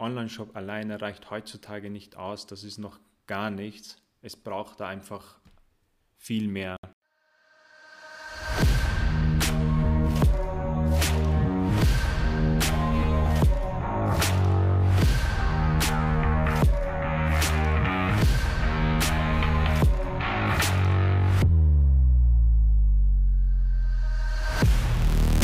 Online-Shop alleine reicht heutzutage nicht aus, das ist noch gar nichts. Es braucht da einfach viel mehr.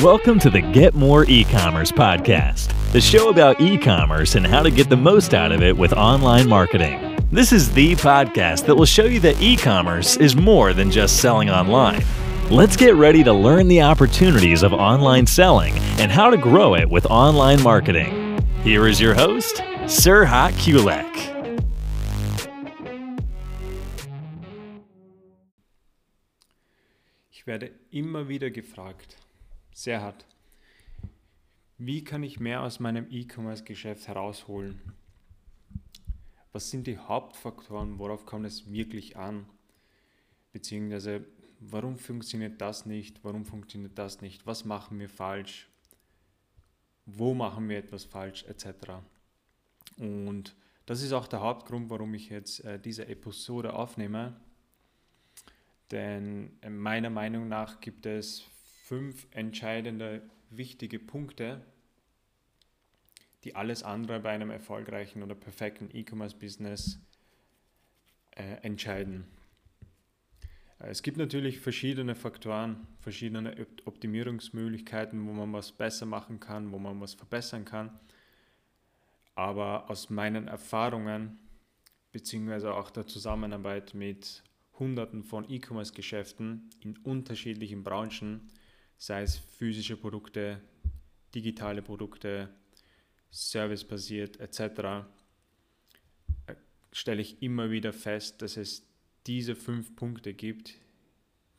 Welcome to the Get More E-commerce podcast, the show about e-commerce and how to get the most out of it with online marketing. This is the podcast that will show you that e-commerce is more than just selling online. Let's get ready to learn the opportunities of online selling and how to grow it with online marketing. Here is your host, Sirhat Kulek. Ich werde immer wieder gefragt, sehr. Wie kann ich mehr aus meinem E-Commerce-Geschäft herausholen? Was sind die Hauptfaktoren, worauf kommt es wirklich an? Beziehungsweise, warum funktioniert das nicht? Warum funktioniert das nicht? Was machen wir falsch? Wo machen wir etwas falsch? Etc. Und das ist auch der Hauptgrund, warum ich jetzt äh, diese Episode aufnehme. Denn äh, meiner Meinung nach gibt es fünf entscheidende, wichtige Punkte, die alles andere bei einem erfolgreichen oder perfekten E-Commerce-Business äh, entscheiden. Äh, es gibt natürlich verschiedene Faktoren, verschiedene Optimierungsmöglichkeiten, wo man was besser machen kann, wo man was verbessern kann. Aber aus meinen Erfahrungen beziehungsweise auch der Zusammenarbeit mit Hunderten von E-Commerce-Geschäften in unterschiedlichen Branchen sei es physische Produkte, digitale Produkte, servicebasiert etc., äh, stelle ich immer wieder fest, dass es diese fünf Punkte gibt,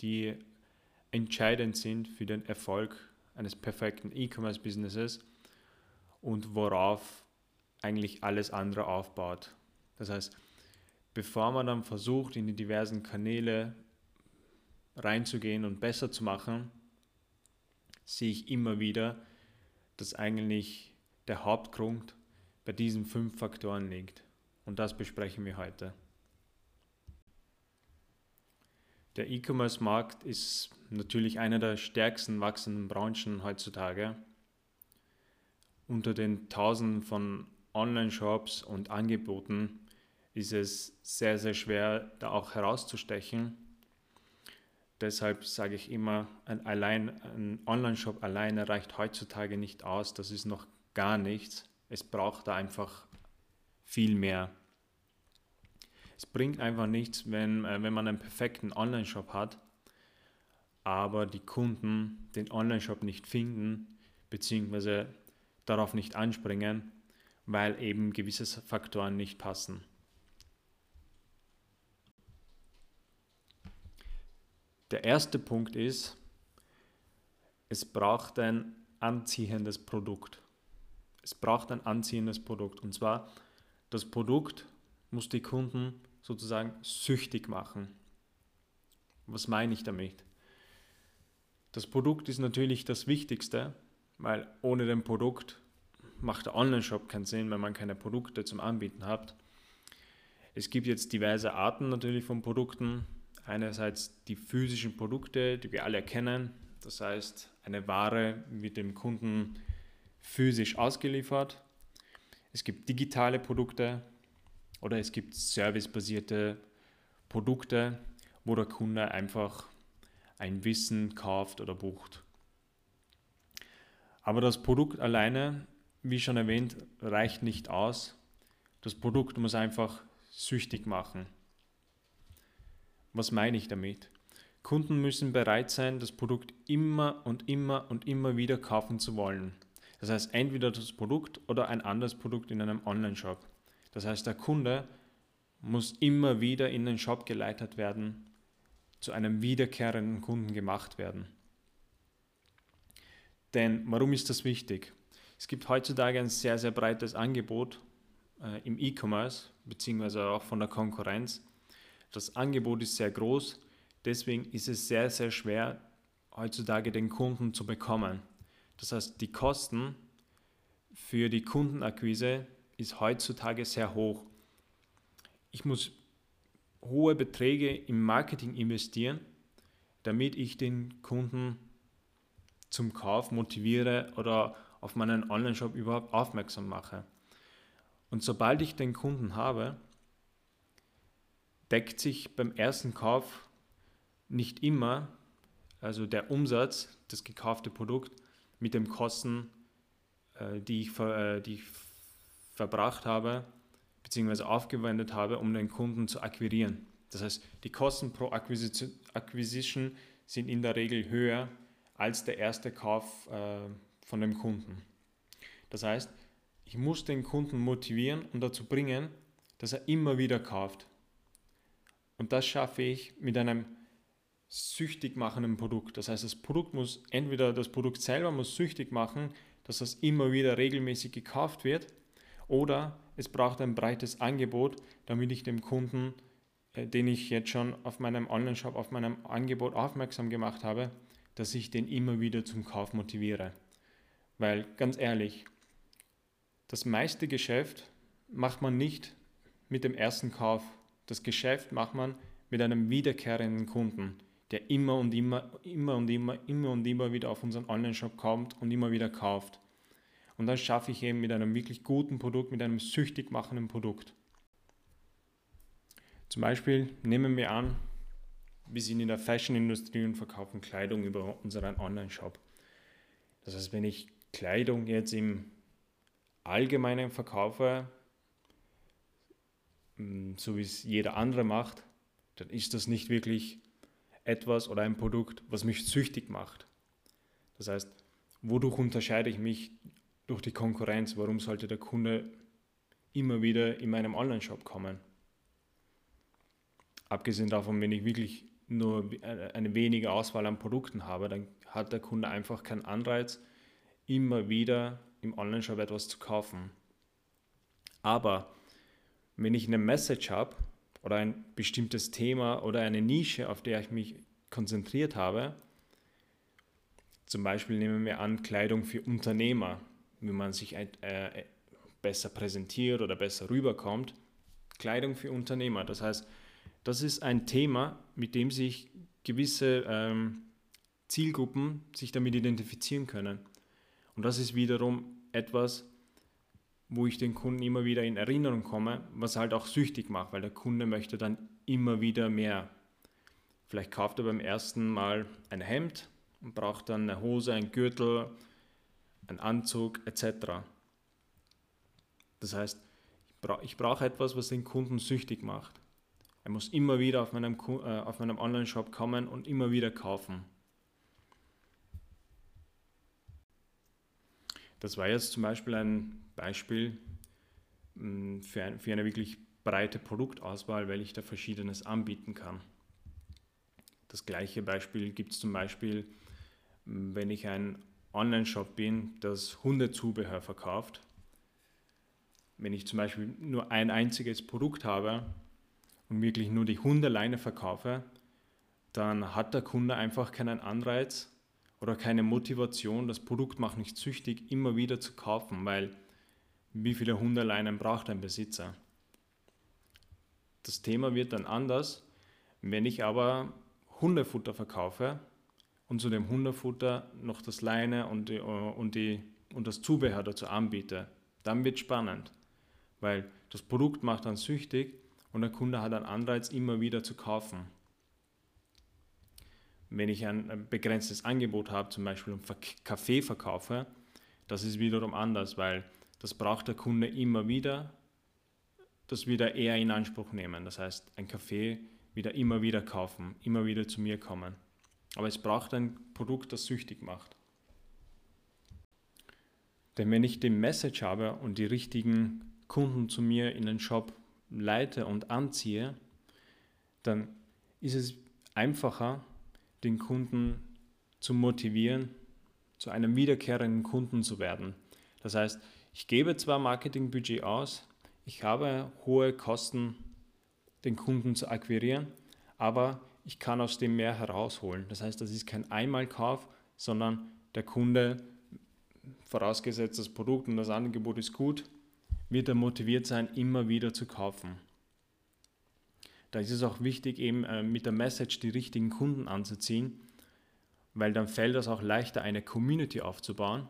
die entscheidend sind für den Erfolg eines perfekten E-Commerce-Businesses und worauf eigentlich alles andere aufbaut. Das heißt, bevor man dann versucht, in die diversen Kanäle reinzugehen und besser zu machen, sehe ich immer wieder, dass eigentlich der Hauptgrund bei diesen fünf Faktoren liegt. Und das besprechen wir heute. Der E-Commerce-Markt ist natürlich eine der stärksten wachsenden Branchen heutzutage. Unter den Tausenden von Online-Shops und Angeboten ist es sehr, sehr schwer, da auch herauszustechen. Deshalb sage ich immer, ein, ein Online-Shop alleine reicht heutzutage nicht aus. Das ist noch gar nichts. Es braucht da einfach viel mehr. Es bringt einfach nichts, wenn, äh, wenn man einen perfekten Online-Shop hat, aber die Kunden den Online-Shop nicht finden, beziehungsweise darauf nicht anspringen, weil eben gewisse Faktoren nicht passen. Der erste Punkt ist, es braucht ein anziehendes Produkt. Es braucht ein anziehendes Produkt. Und zwar, das Produkt muss die Kunden sozusagen süchtig machen. Was meine ich damit? Das Produkt ist natürlich das Wichtigste, weil ohne dem Produkt macht der Online-Shop keinen Sinn, wenn man keine Produkte zum Anbieten hat. Es gibt jetzt diverse Arten natürlich von Produkten einerseits die physischen Produkte, die wir alle kennen. Das heißt, eine Ware wird dem Kunden physisch ausgeliefert. Es gibt digitale Produkte oder es gibt servicebasierte Produkte, wo der Kunde einfach ein Wissen kauft oder bucht. Aber das Produkt alleine, wie schon erwähnt, reicht nicht aus. Das Produkt muss einfach süchtig machen. Was meine ich damit? Kunden müssen bereit sein, das Produkt immer und immer und immer wieder kaufen zu wollen. Das heißt, entweder das Produkt oder ein anderes Produkt in einem Online-Shop. Das heißt, der Kunde muss immer wieder in den Shop geleitet werden, zu einem wiederkehrenden Kunden gemacht werden. Denn warum ist das wichtig? Es gibt heutzutage ein sehr, sehr breites Angebot äh, im E-Commerce, beziehungsweise auch von der Konkurrenz. Das Angebot ist sehr groß, deswegen ist es sehr, sehr schwer, heutzutage den Kunden zu bekommen. Das heißt, die Kosten für die Kundenakquise ist heutzutage sehr hoch. Ich muss hohe Beträge im Marketing investieren, damit ich den Kunden zum Kauf motiviere oder auf meinen Online-Shop überhaupt aufmerksam mache. Und sobald ich den Kunden habe, deckt sich beim ersten Kauf nicht immer, also der Umsatz, das gekaufte Produkt, mit den Kosten, äh, die, ich, äh, die ich verbracht habe, bzw. aufgewendet habe, um den Kunden zu akquirieren. Das heißt, die Kosten pro Acquisition sind in der Regel höher als der erste Kauf äh, von dem Kunden. Das heißt, ich muss den Kunden motivieren und dazu bringen, dass er immer wieder kauft. Und das schaffe ich mit einem süchtig machenden Produkt. Das heißt, das Produkt muss entweder das Produkt selber muss süchtig machen, dass das immer wieder regelmäßig gekauft wird, oder es braucht ein breites Angebot, damit ich dem Kunden, äh, den ich jetzt schon auf meinem Online-Shop, auf meinem Angebot aufmerksam gemacht habe, dass ich den immer wieder zum Kauf motiviere. Weil ganz ehrlich, das meiste Geschäft macht man nicht mit dem ersten Kauf. Das Geschäft macht man mit einem wiederkehrenden Kunden, der immer und immer, immer und immer, immer und immer wieder auf unseren Online-Shop kommt und immer wieder kauft. Und dann schaffe ich eben mit einem wirklich guten Produkt, mit einem süchtig machenden Produkt. Zum Beispiel nehmen wir an, wir sind in der Fashion-Industrie und verkaufen Kleidung über unseren Online-Shop. Das heißt, wenn ich Kleidung jetzt im Allgemeinen verkaufe, so wie es jeder andere macht, dann ist das nicht wirklich etwas oder ein Produkt, was mich süchtig macht. Das heißt, wodurch unterscheide ich mich durch die Konkurrenz. Warum sollte der Kunde immer wieder in meinem Online-Shop kommen? Abgesehen davon, wenn ich wirklich nur eine wenige Auswahl an Produkten habe, dann hat der Kunde einfach keinen Anreiz, immer wieder im Online-Shop etwas zu kaufen. Aber wenn ich eine Message habe oder ein bestimmtes Thema oder eine Nische, auf der ich mich konzentriert habe, zum Beispiel nehmen wir an Kleidung für Unternehmer, wie man sich äh, besser präsentiert oder besser rüberkommt. Kleidung für Unternehmer. Das heißt, das ist ein Thema, mit dem sich gewisse ähm, Zielgruppen sich damit identifizieren können. Und das ist wiederum etwas, wo ich den Kunden immer wieder in Erinnerung komme, was halt auch süchtig macht, weil der Kunde möchte dann immer wieder mehr. Vielleicht kauft er beim ersten Mal ein Hemd und braucht dann eine Hose, ein Gürtel, ein Anzug etc. Das heißt, ich brauche etwas, was den Kunden süchtig macht. Er muss immer wieder auf meinem, äh, auf meinem Online-Shop kommen und immer wieder kaufen. Das war jetzt zum Beispiel ein Beispiel mm, für, ein, für eine wirklich breite Produktauswahl, weil ich da verschiedenes anbieten kann. Das gleiche Beispiel gibt es zum Beispiel, mm, wenn ich ein Online-Shop bin, das Hundezubehör verkauft, wenn ich zum Beispiel nur ein einziges Produkt habe und wirklich nur die Hundeleine verkaufe, dann hat der Kunde einfach keinen Anreiz oder keine Motivation, das Produkt macht nicht süchtig, immer wieder zu kaufen, weil wie viele Hundeleinen braucht ein Besitzer? Das Thema wird dann anders, wenn ich aber Hundefutter verkaufe und zu dem Hundefutter noch das Leine und, die, und, die, und das Zubehör dazu anbiete, dann wird es spannend, weil das Produkt macht dann süchtig und der Kunde hat einen Anreiz, immer wieder zu kaufen. Wenn ich ein begrenztes Angebot habe, zum Beispiel um Kaffee verkaufe, das ist wiederum anders, weil das braucht der Kunde immer wieder, das wieder eher in Anspruch nehmen. Das heißt, ein Kaffee wieder immer wieder kaufen, immer wieder zu mir kommen. Aber es braucht ein Produkt, das süchtig macht. Denn wenn ich die Message habe und die richtigen Kunden zu mir in den Shop leite und anziehe, dann ist es einfacher, den Kunden zu motivieren, zu einem wiederkehrenden Kunden zu werden. Das heißt, ich gebe zwar Marketingbudget aus, ich habe hohe Kosten, den Kunden zu akquirieren, aber ich kann aus dem mehr herausholen. Das heißt, das ist kein Einmalkauf, sondern der Kunde, vorausgesetzt das Produkt und das Angebot ist gut, wird er motiviert sein, immer wieder zu kaufen. Da ist es auch wichtig, eben äh, mit der Message die richtigen Kunden anzuziehen, weil dann fällt es auch leichter, eine Community aufzubauen.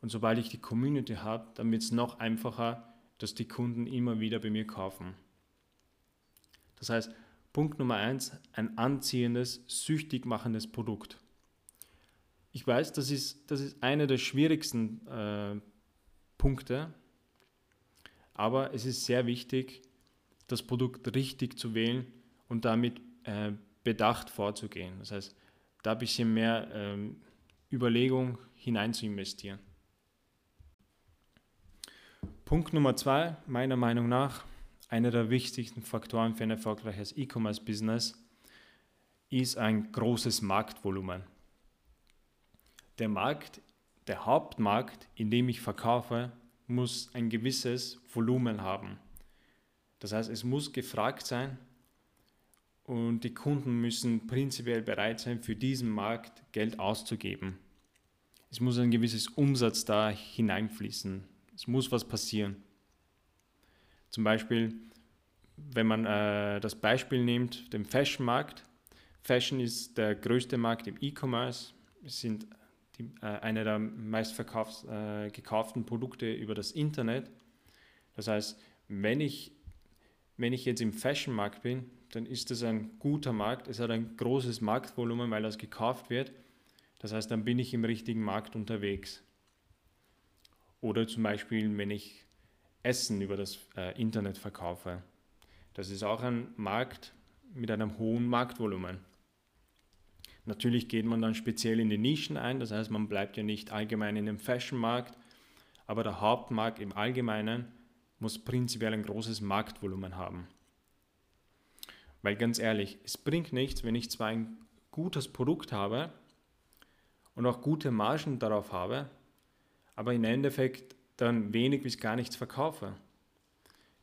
Und sobald ich die Community habe, dann wird es noch einfacher, dass die Kunden immer wieder bei mir kaufen. Das heißt, Punkt Nummer eins, ein anziehendes, süchtig machendes Produkt. Ich weiß, das ist, das ist einer der schwierigsten äh, Punkte, aber es ist sehr wichtig, das Produkt richtig zu wählen und damit äh, bedacht vorzugehen. Das heißt, da ein bisschen mehr ähm, Überlegung hinein zu investieren. Punkt Nummer zwei, meiner Meinung nach, einer der wichtigsten Faktoren für ein erfolgreiches E-Commerce-Business ist ein großes Marktvolumen der Markt, der Hauptmarkt, in dem ich verkaufe, muss ein gewisses Volumen haben. Das heißt, es muss gefragt sein und die Kunden müssen prinzipiell bereit sein, für diesen Markt Geld auszugeben. Es muss ein gewisses Umsatz da hineinfließen. Es muss was passieren. Zum Beispiel, wenn man äh, das Beispiel nimmt, den Fashion-Markt. Fashion ist der größte Markt im E-Commerce. Es sind die, äh, eine der meist äh, gekauften Produkte über das Internet. Das heißt, wenn ich, wenn ich jetzt im Fashion-Markt bin, dann ist das ein guter Markt. Es hat ein großes Marktvolumen, weil das gekauft wird. Das heißt, dann bin ich im richtigen Markt unterwegs. Oder zum Beispiel, wenn ich Essen über das äh, Internet verkaufe. Das ist auch ein Markt mit einem hohen Marktvolumen. Natürlich geht man dann speziell in die Nischen ein, das heißt, man bleibt ja nicht allgemein in dem Fashion-Markt, aber der Hauptmarkt im Allgemeinen muss prinzipiell ein großes Marktvolumen haben. Weil ganz ehrlich, es bringt nichts, wenn ich zwar ein gutes Produkt habe und auch gute Margen darauf habe, aber im Endeffekt dann wenig bis gar nichts verkaufe.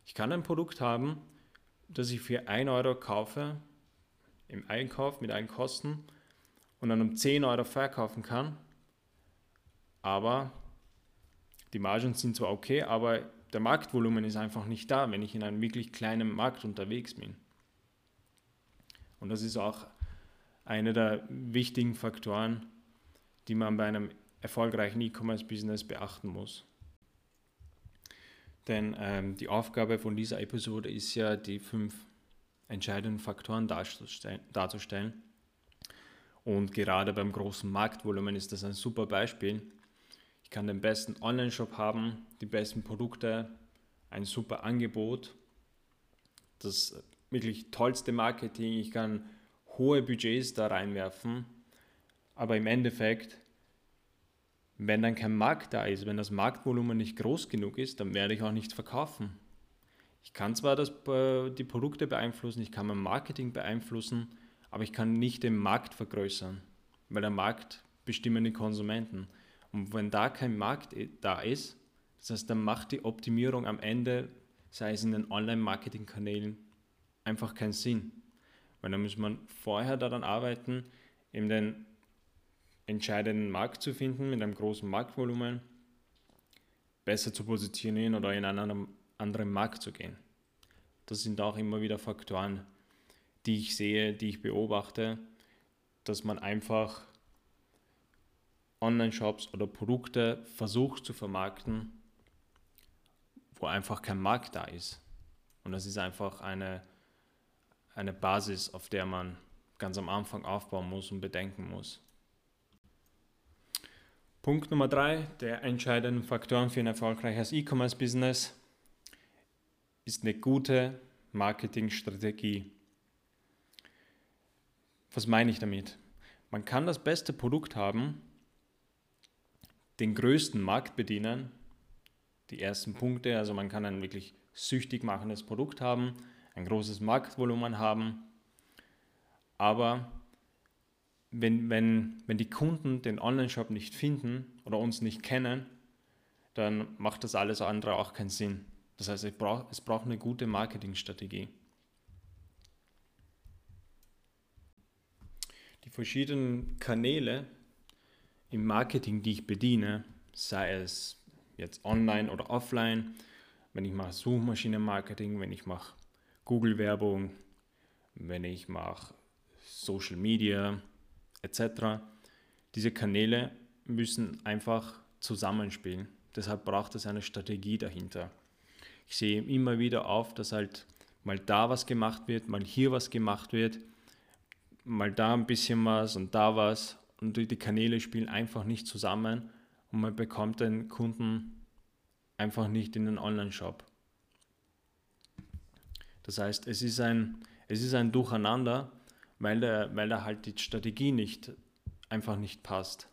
Ich kann ein Produkt haben, das ich für 1 Euro kaufe, im Einkauf mit allen Kosten und dann um 10 Euro verkaufen kann. Aber die Margen sind zwar okay, aber der Marktvolumen ist einfach nicht da, wenn ich in einem wirklich kleinen Markt unterwegs bin. Und das ist auch einer der wichtigen Faktoren, die man bei einem erfolgreichen E-Commerce-Business beachten muss. Denn ähm, die Aufgabe von dieser Episode ist ja, die fünf entscheidenden Faktoren darzustellen. darzustellen und gerade beim großen Marktvolumen ist das ein super Beispiel. Ich kann den besten Online-Shop haben, die besten Produkte, ein super Angebot, das wirklich tollste Marketing. Ich kann hohe Budgets da reinwerfen, aber im Endeffekt, wenn dann kein Markt da ist, wenn das Marktvolumen nicht groß genug ist, dann werde ich auch nicht verkaufen. Ich kann zwar das, äh, die Produkte beeinflussen, ich kann mein Marketing beeinflussen, aber ich kann nicht den Markt vergrößern, weil der Markt bestimmen die Konsumenten. Und wenn da kein Markt da ist, das heißt, dann macht die Optimierung am Ende, sei es in den Online-Marketing-Kanälen, einfach keinen Sinn. Weil dann muss man vorher daran arbeiten, eben den entscheidenden Markt zu finden mit einem großen Marktvolumen, besser zu positionieren oder in einen anderen Markt zu gehen. Das sind auch immer wieder Faktoren, die ich sehe, die ich beobachte, dass man einfach Online-Shops oder Produkte versucht zu vermarkten, wo einfach kein Markt da ist. Und das ist einfach eine, eine Basis, auf der man ganz am Anfang aufbauen muss und bedenken muss. Punkt Nummer drei der entscheidenden Faktoren für ein erfolgreiches E-Commerce-Business ist eine gute Marketingstrategie. Was meine ich damit? Man kann das beste Produkt haben, den größten Markt bedienen, die ersten Punkte, also man kann ein wirklich süchtig machendes Produkt haben, ein großes Marktvolumen haben, aber wenn, wenn, wenn die Kunden den Online-Shop nicht finden oder uns nicht kennen, dann macht das alles andere auch keinen Sinn. Das heißt, es braucht, es braucht eine gute Marketingstrategie. verschiedenen Kanäle im Marketing, die ich bediene, sei es jetzt online oder offline, wenn ich mache Suchmaschinenmarketing, wenn ich mache Google-Werbung, wenn ich mache Social Media etc. Diese Kanäle müssen einfach zusammenspielen. Deshalb braucht es eine Strategie dahinter. Ich sehe immer wieder auf, dass halt mal da was gemacht wird, mal hier was gemacht wird, mal da ein bisschen was und da was und die Kanäle spielen einfach nicht zusammen und man bekommt den Kunden einfach nicht in den Online-Shop. Das heißt, es ist ein, es ist ein Durcheinander, weil da weil halt die Strategie nicht, einfach nicht passt.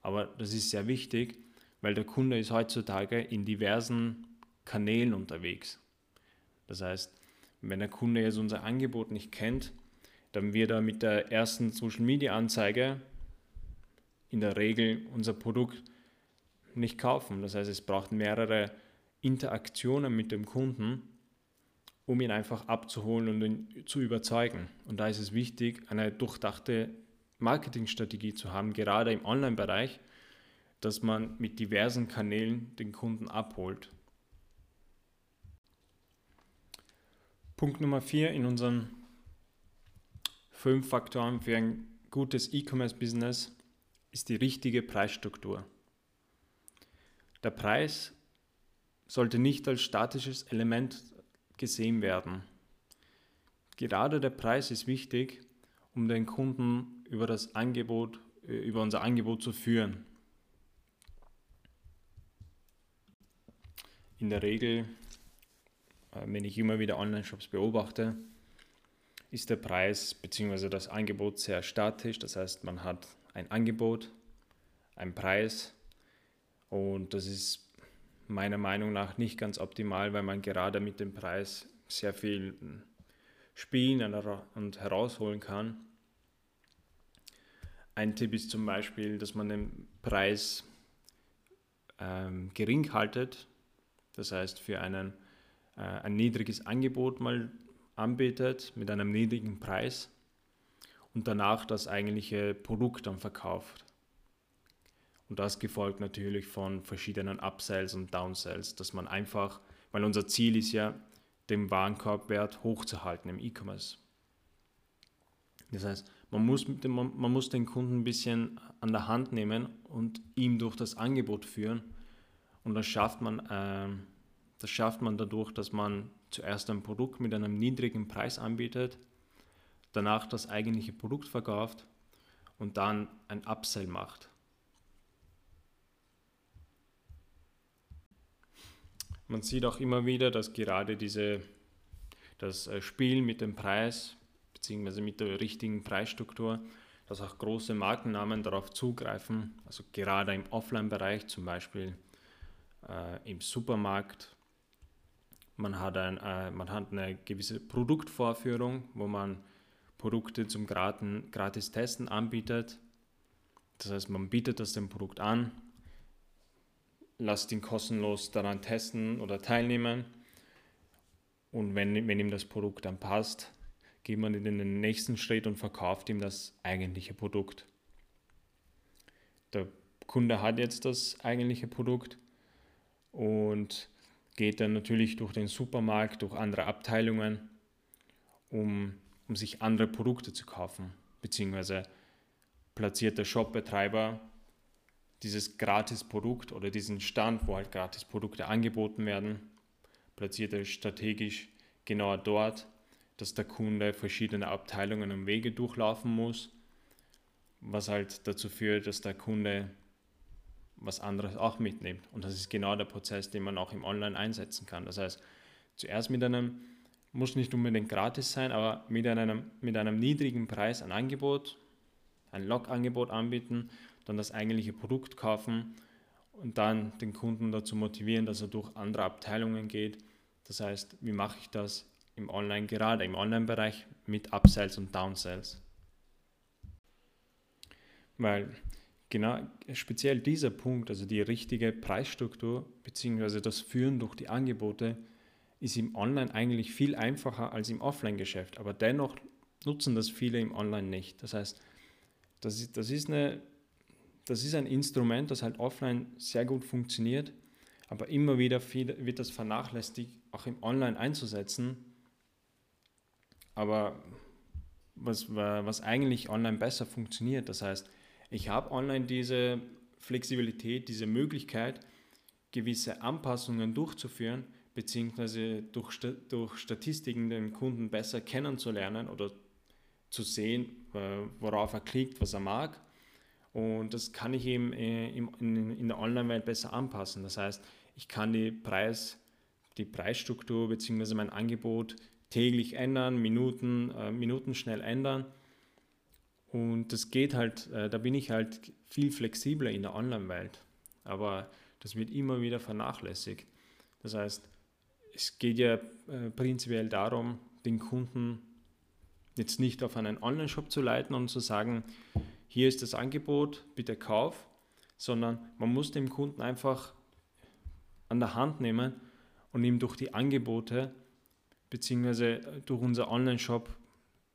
Aber das ist sehr wichtig, weil der Kunde ist heutzutage in diversen Kanälen unterwegs. Das heißt, wenn der Kunde jetzt unser Angebot nicht kennt, dann wird er mit der ersten Social Media Anzeige in der Regel unser Produkt nicht kaufen. Das heißt, es braucht mehrere Interaktionen mit dem Kunden, um ihn einfach abzuholen und ihn zu überzeugen. Und da ist es wichtig, eine durchdachte Marketingstrategie zu haben, gerade im Online-Bereich, dass man mit diversen Kanälen den Kunden abholt. Punkt Nummer vier in unseren fünf Faktoren für ein gutes E-Commerce-Business ist die richtige Preisstruktur. Der Preis sollte nicht als statisches Element gesehen werden. Gerade der Preis ist wichtig, um den Kunden über das Angebot, äh, über unser Angebot zu führen. In der Regel, äh, wenn ich immer wieder Online-Shops beobachte, ist der Preis bzw. das Angebot sehr statisch. Das heißt, man hat ein Angebot, einen Preis und das ist meiner Meinung nach nicht ganz optimal, weil man gerade mit dem Preis sehr viel spielen und herausholen kann. Ein Tipp ist zum Beispiel, dass man den Preis ähm, gering haltet, das heißt für einen, äh, ein niedriges Angebot mal anbietet mit einem niedrigen Preis und danach das eigentliche Produkt dann verkauft. Und das gefolgt natürlich von verschiedenen Upsells und Downsells, dass man einfach, weil unser Ziel ist ja, den Warenkorbwert hochzuhalten im E-Commerce. Das heißt, man muss, man, man muss den Kunden ein bisschen an der Hand nehmen und ihm durch das Angebot führen. Und das schafft man, äh, das schafft man dadurch, dass man zuerst ein Produkt mit einem niedrigen Preis anbietet, danach das eigentliche Produkt verkauft und dann ein Upsell macht. Man sieht auch immer wieder, dass gerade diese, das äh, Spiel mit dem Preis bzw. mit der richtigen Preisstruktur, dass auch große Markennamen darauf zugreifen, also gerade im Offline-Bereich zum Beispiel äh, im Supermarkt. Man hat, ein, äh, man hat eine gewisse Produktvorführung, wo man Produkte zum gratis Testen anbietet. Das heißt, man bietet das dem Produkt an, lasst ihn kostenlos daran testen oder teilnehmen. Und wenn, wenn ihm das Produkt dann passt, geht man in den nächsten Schritt und verkauft ihm das eigentliche Produkt. Der Kunde hat jetzt das eigentliche Produkt und geht dann natürlich durch den Supermarkt, durch andere Abteilungen, um, um sich andere Produkte zu kaufen, beziehungsweise platziert der Shopbetreiber dieses Gratis-Produkt oder diesen Stand, wo halt Gratis-Produkte angeboten werden, platziert er strategisch genau dort, dass der Kunde verschiedene Abteilungen und Wege durchlaufen muss, was halt dazu führt, dass der Kunde was anderes auch mitnimmt. Und das ist genau der Prozess, den man auch im Online einsetzen kann. Das heißt, zuerst mit einem, muss nicht unbedingt gratis sein, aber mit einem, mit einem niedrigen Preis ein Angebot, ein Log-Angebot anbieten dann das eigentliche Produkt kaufen und dann den Kunden dazu motivieren, dass er durch andere Abteilungen geht. Das heißt, wie mache ich das im Online, gerade im Online-Bereich mit Upsells und Downsells? Weil genau speziell dieser Punkt, also die richtige Preisstruktur bzw. das Führen durch die Angebote, ist im Online eigentlich viel einfacher als im Offline-Geschäft. Aber dennoch nutzen das viele im Online nicht. Das heißt, das ist, das ist eine das ist ein Instrument, das halt offline sehr gut funktioniert, Aber immer wieder wird das vernachlässigt, auch im Online einzusetzen. Aber was, was eigentlich online besser funktioniert, das heißt, ich habe online diese Flexibilität, diese Möglichkeit, gewisse Anpassungen durchzuführen, beziehungsweise durch, durch Statistiken den Kunden besser kennenzulernen oder zu sehen, worauf er klickt, was er mag. Und das kann ich eben äh, in der Online-Welt besser anpassen. Das heißt, ich kann die, Preis, die Preisstruktur bzw. mein Angebot täglich ändern, Minuten, äh, Minuten schnell ändern. Und das geht halt, äh, da bin ich halt viel flexibler in der Online-Welt. Aber das wird immer wieder vernachlässigt. Das heißt, es geht ja äh, prinzipiell darum, den Kunden jetzt nicht auf einen Online-Shop zu leiten und zu sagen, hier ist das Angebot, bitte kauf, sondern man muss dem Kunden einfach an der Hand nehmen und ihm durch die Angebote bzw. durch unser Online-Shop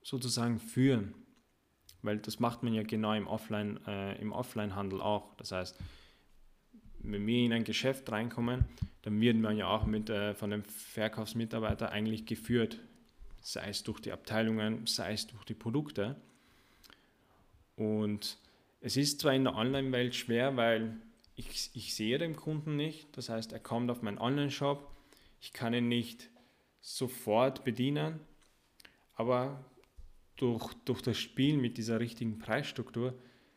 sozusagen führen. Weil das macht man ja genau im Offline, äh, im Offline-Handel auch. Das heißt, wenn wir in ein Geschäft reinkommen, dann wird man ja auch mit, äh, von dem Verkaufsmitarbeiter eigentlich geführt. Sei es durch die Abteilungen, sei es durch die Produkte. Und es ist zwar in der Online-Welt schwer, weil ich, ich sehe den Kunden nicht. Das heißt, er kommt auf meinen Online-Shop. Ich kann ihn nicht sofort bedienen, aber durch, durch das Spiel mit dieser richtigen Preisstruktur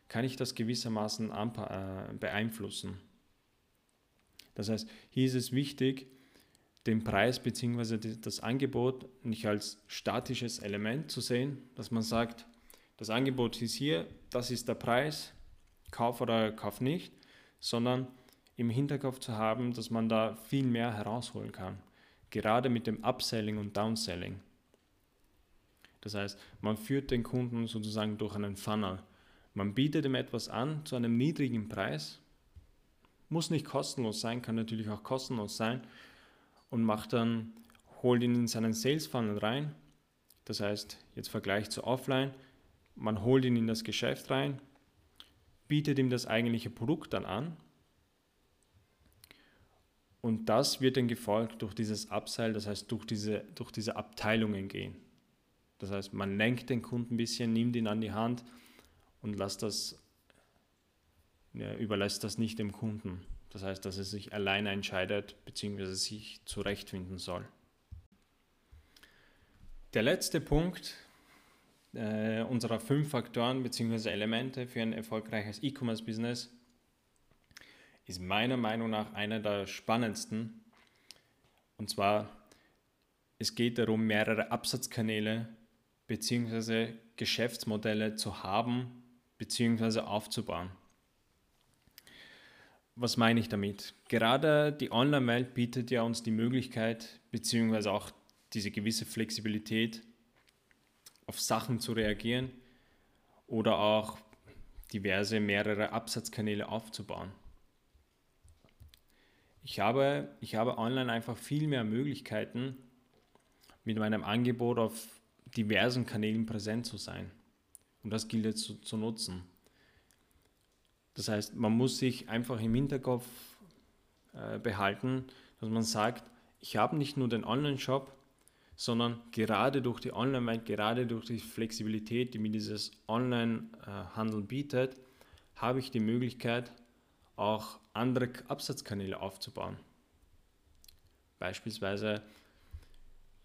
kann ich das gewissermaßen äh, beeinflussen. Das heißt, hier ist es wichtig, den Preis bzw. das Angebot nicht als statisches Element zu sehen, dass man sagt, das Angebot ist hier, das ist der Preis, kauf oder kauf nicht, sondern im Hinterkopf zu haben, dass man da viel mehr herausholen kann. Gerade mit dem Upselling und Downselling. Das heißt, man führt den Kunden sozusagen durch einen Funnel. Man bietet ihm etwas an zu einem niedrigen Preis. Muss nicht kostenlos sein, kann natürlich auch kostenlos sein. Und macht dann, holt ihn in seinen Sales Funnel rein. Das heißt, jetzt Vergleich zu Offline, man holt ihn in das Geschäft rein, bietet ihm das eigentliche Produkt dann an und das wird dann gefolgt durch dieses Upsell, das heißt durch diese, durch diese Abteilungen gehen. Das heißt, man lenkt den Kunden ein bisschen, nimmt ihn an die Hand und lässt das, ja, überlässt das nicht dem Kunden. Das heißt, dass er sich alleine entscheidet bzw. sich zurechtfinden soll. Der letzte Punkt äh, unserer fünf Faktoren bzw. Elemente für ein erfolgreiches E-Commerce-Business ist meiner Meinung nach einer der spannendsten. Und zwar, es geht darum, mehrere Absatzkanäle bzw. Geschäftsmodelle zu haben bzw. aufzubauen. Was meine ich damit? Gerade die Online-Welt bietet ja uns die Möglichkeit bzw. auch diese gewisse Flexibilität, auf Sachen zu reagieren oder auch diverse mehrere Absatzkanäle aufzubauen. Ich habe, ich habe online einfach viel mehr Möglichkeiten, mit meinem Angebot auf diversen Kanälen präsent zu sein. Und das gilt jetzt zu, zu nutzen. Das heißt, man muss sich einfach im Hinterkopf äh, behalten, dass man sagt, ich habe nicht nur den Online-Shop, sondern gerade durch die Online-Welt, gerade durch die Flexibilität, die mir dieses Online-Handel bietet, habe ich die Möglichkeit, auch andere Absatzkanäle aufzubauen. Beispielsweise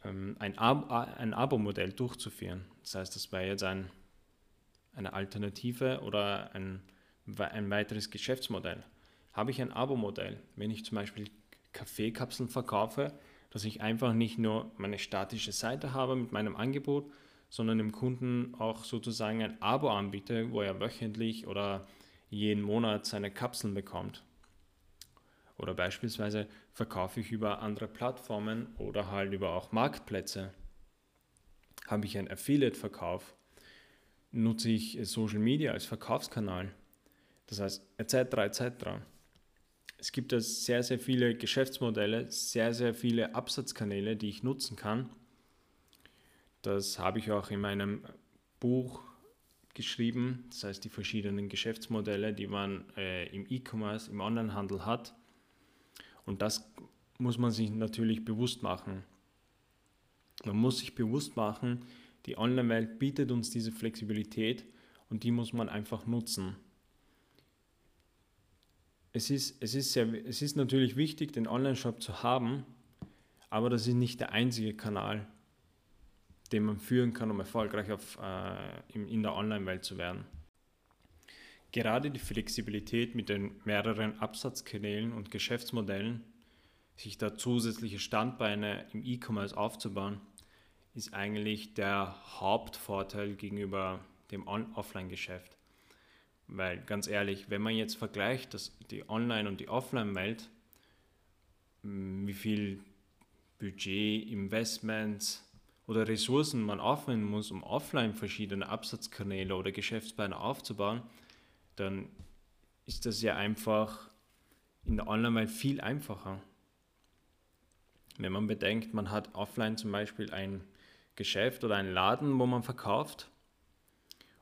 ähm, ein, Ab ein Abo-Modell durchzuführen. Das heißt, das wäre jetzt ein, eine Alternative oder ein, ein weiteres Geschäftsmodell. Habe ich ein Abo-Modell, wenn ich zum Beispiel Kaffeekapseln verkaufe, dass ich einfach nicht nur meine statische Seite habe mit meinem Angebot, sondern dem Kunden auch sozusagen ein Abo anbiete, wo er wöchentlich oder jeden Monat seine Kapseln bekommt. Oder beispielsweise verkaufe ich über andere Plattformen oder halt über auch Marktplätze. Habe ich einen Affiliate-Verkauf, nutze ich Social Media als Verkaufskanal. Das heißt, etc. etc. Es gibt ja sehr, sehr viele Geschäftsmodelle, sehr, sehr viele Absatzkanäle, die ich nutzen kann. Das habe ich auch in meinem Buch geschrieben, das heißt die verschiedenen Geschäftsmodelle, die man äh, im E-Commerce, im Onlinehandel hat. Und das muss man sich natürlich bewusst machen. Man muss sich bewusst machen, die Online-Welt bietet uns diese Flexibilität und die muss man einfach nutzen. Es ist, es ist, sehr, es ist natürlich wichtig, den Online-Shop zu haben, aber das ist nicht der einzige Kanal, den man führen kann, um erfolgreich auf, äh, in, in der Online-Welt zu werden. Gerade die Flexibilität mit den mehreren Absatzkanälen und Geschäftsmodellen, sich da zusätzliche Standbeine im E-Commerce aufzubauen, ist eigentlich der Hauptvorteil gegenüber dem Offline-Geschäft. Weil ganz ehrlich, wenn man jetzt vergleicht, dass die Online- und die Offline-Welt, wie viel Budget, Investments oder Ressourcen man aufwenden muss, um offline verschiedene Absatzkanäle oder Geschäftsbeine aufzubauen, dann ist das ja einfach in der Online-Welt viel einfacher. Wenn man bedenkt, man hat offline zum Beispiel ein Geschäft oder einen Laden, wo man verkauft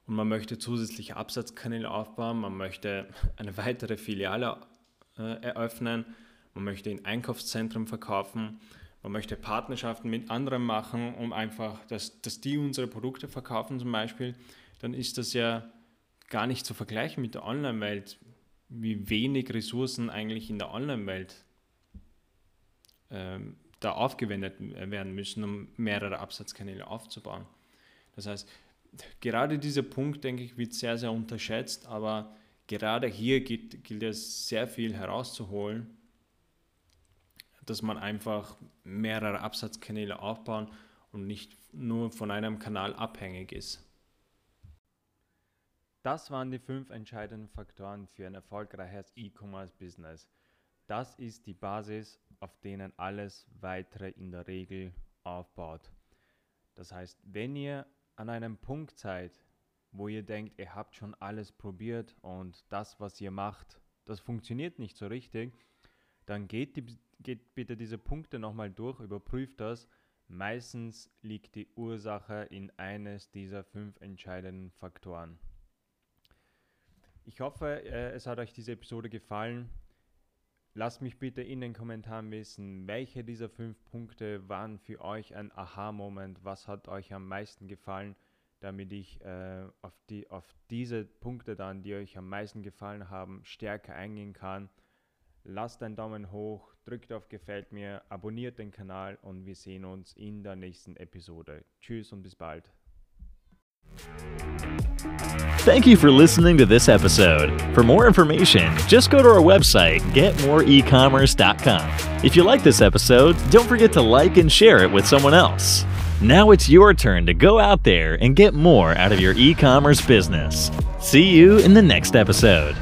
und man möchte zusätzliche Absatzkanäle aufbauen, man möchte eine weitere Filiale äh, eröffnen, man möchte in Einkaufszentren verkaufen, man möchte Partnerschaften mit anderen machen, um einfach, dass, dass die unsere Produkte verkaufen zum Beispiel, dann ist das ja gar nicht zu vergleichen mit der Online-Welt, wie wenig Ressourcen eigentlich in der Online-Welt ähm, da aufgewendet werden müssen, um mehrere Absatzkanäle aufzubauen. Das heißt, gerade dieser Punkt, denke ich, wird sehr, sehr unterschätzt, aber gerade hier gilt, gilt es sehr viel herauszuholen, dass man einfach mehrere Absatzkanäle aufbauen und nicht nur von einem Kanal abhängig ist. Das waren die fünf entscheidenden Faktoren für ein erfolgreiches E-Commerce-Business. Das ist die Basis, auf denen alles weitere in der Regel aufbaut. Das heißt, wenn ihr an einem Punkt seid, wo ihr denkt, ihr habt schon alles probiert und das, was ihr macht, das funktioniert nicht so richtig, dann geht, die, geht bitte diese Punkte nochmal durch, überprüft das. Meistens liegt die Ursache in eines dieser fünf entscheidenden Faktoren. Ich hoffe, äh, es hat euch diese Episode gefallen. Lasst mich bitte in den Kommentaren wissen, welche dieser fünf Punkte waren für euch ein Aha-Moment, was hat euch am meisten gefallen, damit ich äh, auf, die, auf diese Punkte dann, die euch am meisten gefallen haben, stärker eingehen kann. Lasst einen Daumen hoch, drückt auf Gefällt mir, abonniert den Kanal und wir sehen uns in der nächsten Episode. Tschüss und bis bald. Thank you for listening to this episode. For more information, just go to our website, getmoreecommerce.com. If you like this episode, don't forget to like and share it with someone else. Now it's your turn to go out there and get more out of your e commerce business. See you in the next episode.